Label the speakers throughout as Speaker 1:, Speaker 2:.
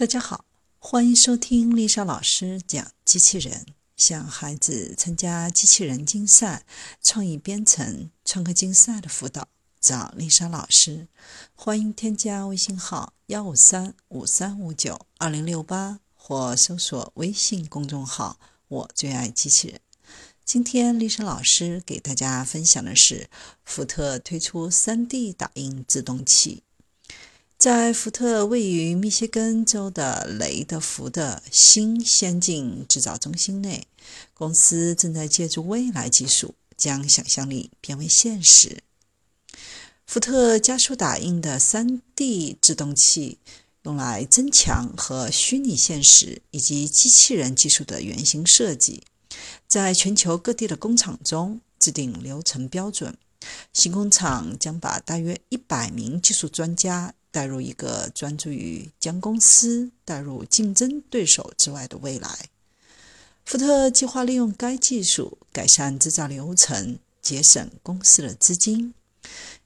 Speaker 1: 大家好，欢迎收听丽莎老师讲机器人。向孩子参加机器人竞赛、创意编程、创客竞赛的辅导，找丽莎老师。欢迎添加微信号幺五三五三五九二零六八，或搜索微信公众号“我最爱机器人”。今天丽莎老师给大家分享的是，福特推出 3D 打印自动器。在福特位于密歇根州的雷德福的新先进制造中心内，公司正在借助未来技术将想象力变为现实。福特加速打印的 3D 制动器用来增强和虚拟现实以及机器人技术的原型设计，在全球各地的工厂中制定流程标准。新工厂将把大约一百名技术专家。带入一个专注于将公司带入竞争对手之外的未来。福特计划利用该技术改善制造流程，节省公司的资金。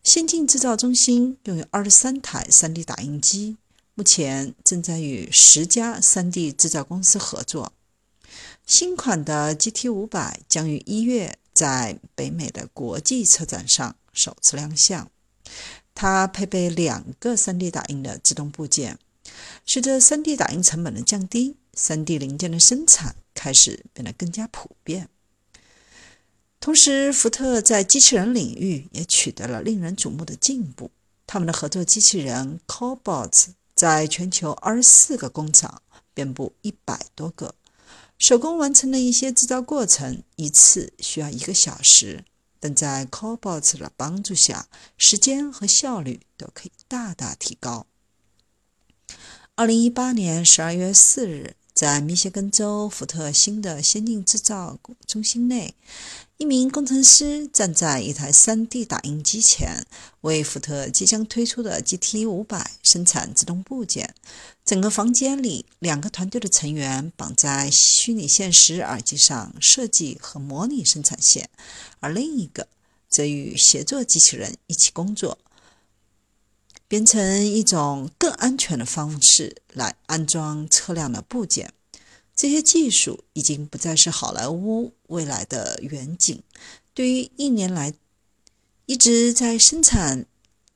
Speaker 1: 先进制造中心拥有二十三台 3D 打印机，目前正在与十家 3D 制造公司合作。新款的 GT 五百将于一月在北美的国际车展上首次亮相。它配备两个 3D 打印的自动部件。随着 3D 打印成本的降低，3D 零件的生产开始变得更加普遍。同时，福特在机器人领域也取得了令人瞩目的进步。他们的合作机器人 Cobots 在全球24个工厂遍布100多个，手工完成的一些制造过程一次需要一个小时。但在 Cobots 的帮助下，时间和效率都可以大大提高。二零一八年十二月四日，在密歇根州福特新的先进制造中心内。一名工程师站在一台 3D 打印机前，为福特即将推出的 GT 500生产自动部件。整个房间里，两个团队的成员绑在虚拟现实耳机上设计和模拟生产线，而另一个则与协作机器人一起工作，变成一种更安全的方式来安装车辆的部件。这些技术已经不再是好莱坞未来的远景。对于一年来一直在生产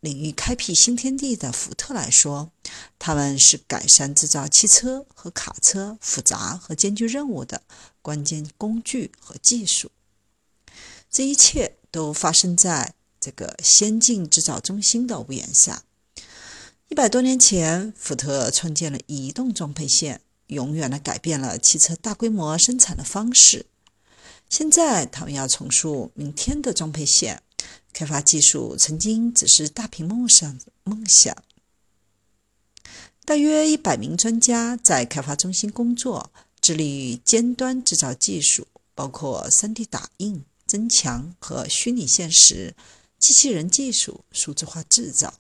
Speaker 1: 领域开辟新天地的福特来说，他们是改善制造汽车和卡车复杂和艰巨任务的关键工具和技术。这一切都发生在这个先进制造中心的屋檐下。一百多年前，福特创建了移动装配线。永远的改变了汽车大规模生产的方式。现在，他们要重塑明天的装配线。开发技术曾经只是大屏幕上的梦想。大约一百名专家在开发中心工作，致力于尖端制造技术，包括 3D 打印、增强和虚拟现实、机器人技术、数字化制造。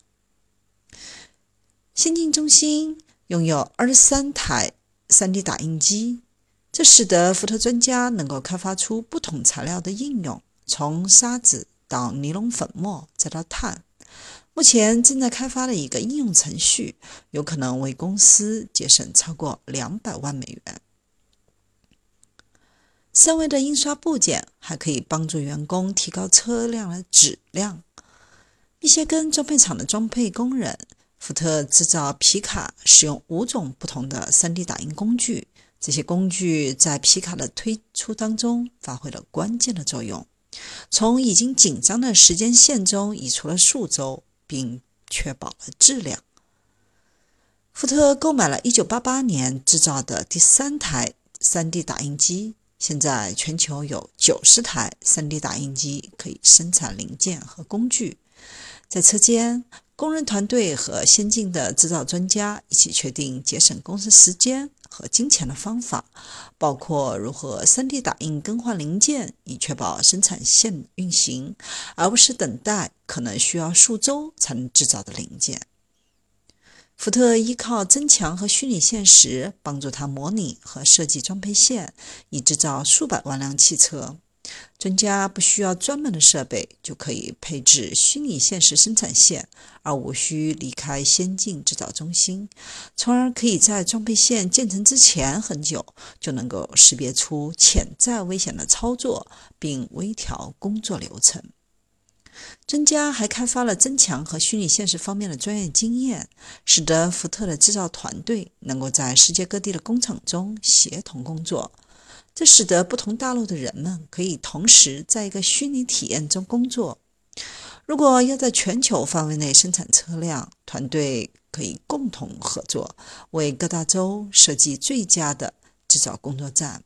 Speaker 1: 先进中心拥有二十三台。3D 打印机，这使得福特专家能够开发出不同材料的应用，从沙子到尼龙粉末，再到碳。目前正在开发的一个应用程序，有可能为公司节省超过两百万美元。三维的印刷部件还可以帮助员工提高车辆的质量。密歇根装配厂的装配工人。福特制造皮卡使用五种不同的 3D 打印工具，这些工具在皮卡的推出当中发挥了关键的作用，从已经紧张的时间线中移出了数周，并确保了质量。福特购买了1988年制造的第三台 3D 打印机，现在全球有90台 3D 打印机可以生产零件和工具，在车间。工人团队和先进的制造专家一起确定节省公司时间和金钱的方法，包括如何 3D 打印更换零件，以确保生产线运行，而不是等待可能需要数周才能制造的零件。福特依靠增强和虚拟现实帮助他模拟和设计装配线，以制造数百万辆汽车。专家不需要专门的设备就可以配置虚拟现实生产线，而无需离开先进制造中心，从而可以在装配线建成之前很久就能够识别出潜在危险的操作，并微调工作流程。专家还开发了增强和虚拟现实方面的专业经验，使得福特的制造团队能够在世界各地的工厂中协同工作。这使得不同大陆的人们可以同时在一个虚拟体验中工作。如果要在全球范围内生产车辆，团队可以共同合作，为各大洲设计最佳的制造工作站。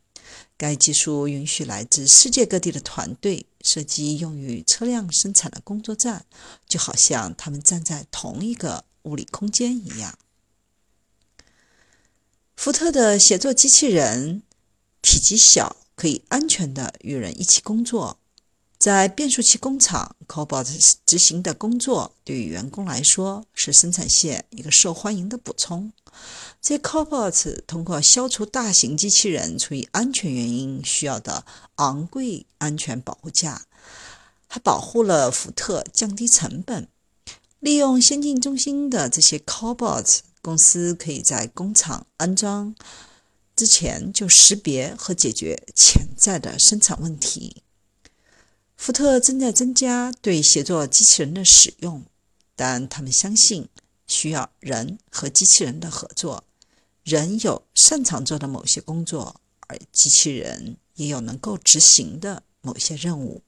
Speaker 1: 该技术允许来自世界各地的团队设计用于车辆生产的工作站，就好像他们站在同一个物理空间一样。福特的协作机器人。体积小，可以安全的与人一起工作。在变速器工厂，Cobot 执行的工作对于员工来说是生产线一个受欢迎的补充。这些 Cobot 通过消除大型机器人出于安全原因需要的昂贵安全保护架，还保护了福特降低成本。利用先进中心的这些 Cobot，公司可以在工厂安装。之前就识别和解决潜在的生产问题。福特正在增加对协作机器人的使用，但他们相信需要人和机器人的合作。人有擅长做的某些工作，而机器人也有能够执行的某些任务。